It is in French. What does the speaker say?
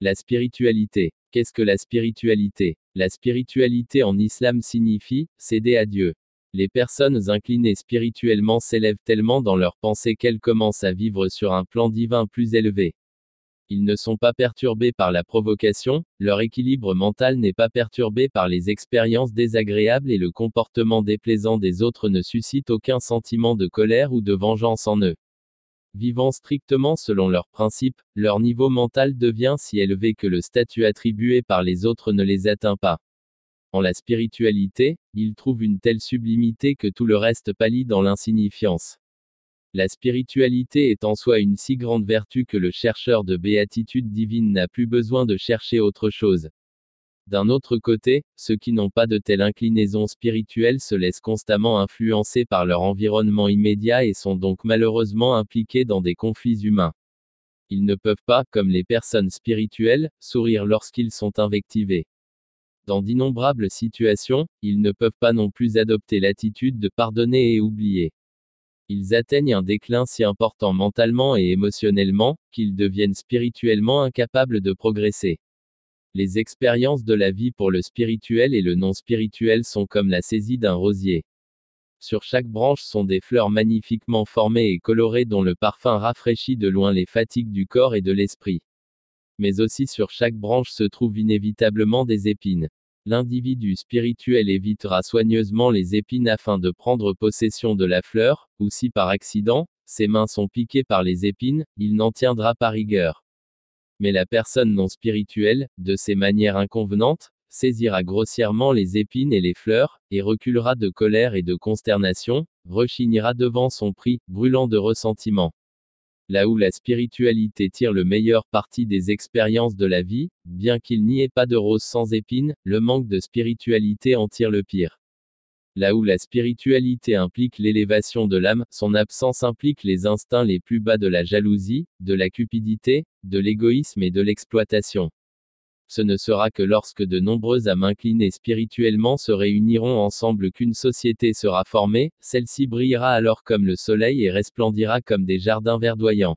La spiritualité. Qu'est-ce que la spiritualité? La spiritualité en islam signifie céder à Dieu. Les personnes inclinées spirituellement s'élèvent tellement dans leur pensée qu'elles commencent à vivre sur un plan divin plus élevé. Ils ne sont pas perturbés par la provocation, leur équilibre mental n'est pas perturbé par les expériences désagréables et le comportement déplaisant des autres ne suscite aucun sentiment de colère ou de vengeance en eux. Vivant strictement selon leurs principes, leur niveau mental devient si élevé que le statut attribué par les autres ne les atteint pas. En la spiritualité, ils trouvent une telle sublimité que tout le reste pâlit dans l'insignifiance. La spiritualité est en soi une si grande vertu que le chercheur de béatitude divine n'a plus besoin de chercher autre chose. D'un autre côté, ceux qui n'ont pas de telle inclinaison spirituelle se laissent constamment influencer par leur environnement immédiat et sont donc malheureusement impliqués dans des conflits humains. Ils ne peuvent pas, comme les personnes spirituelles, sourire lorsqu'ils sont invectivés. Dans d'innombrables situations, ils ne peuvent pas non plus adopter l'attitude de pardonner et oublier. Ils atteignent un déclin si important mentalement et émotionnellement, qu'ils deviennent spirituellement incapables de progresser. Les expériences de la vie pour le spirituel et le non spirituel sont comme la saisie d'un rosier. Sur chaque branche sont des fleurs magnifiquement formées et colorées dont le parfum rafraîchit de loin les fatigues du corps et de l'esprit. Mais aussi sur chaque branche se trouvent inévitablement des épines. L'individu spirituel évitera soigneusement les épines afin de prendre possession de la fleur, ou si par accident, ses mains sont piquées par les épines, il n'en tiendra pas rigueur. Mais la personne non spirituelle, de ses manières inconvenantes, saisira grossièrement les épines et les fleurs, et reculera de colère et de consternation, rechignera devant son prix, brûlant de ressentiment là où la spiritualité tire le meilleur parti des expériences de la vie, bien qu'il n'y ait pas de rose sans épines, le manque de spiritualité en tire le pire. Là où la spiritualité implique l'élévation de l'âme, son absence implique les instincts les plus bas de la jalousie, de la cupidité, de l'égoïsme et de l'exploitation ce ne sera que lorsque de nombreux âmes inclinées spirituellement se réuniront ensemble qu'une société sera formée, celle-ci brillera alors comme le soleil et resplendira comme des jardins verdoyants.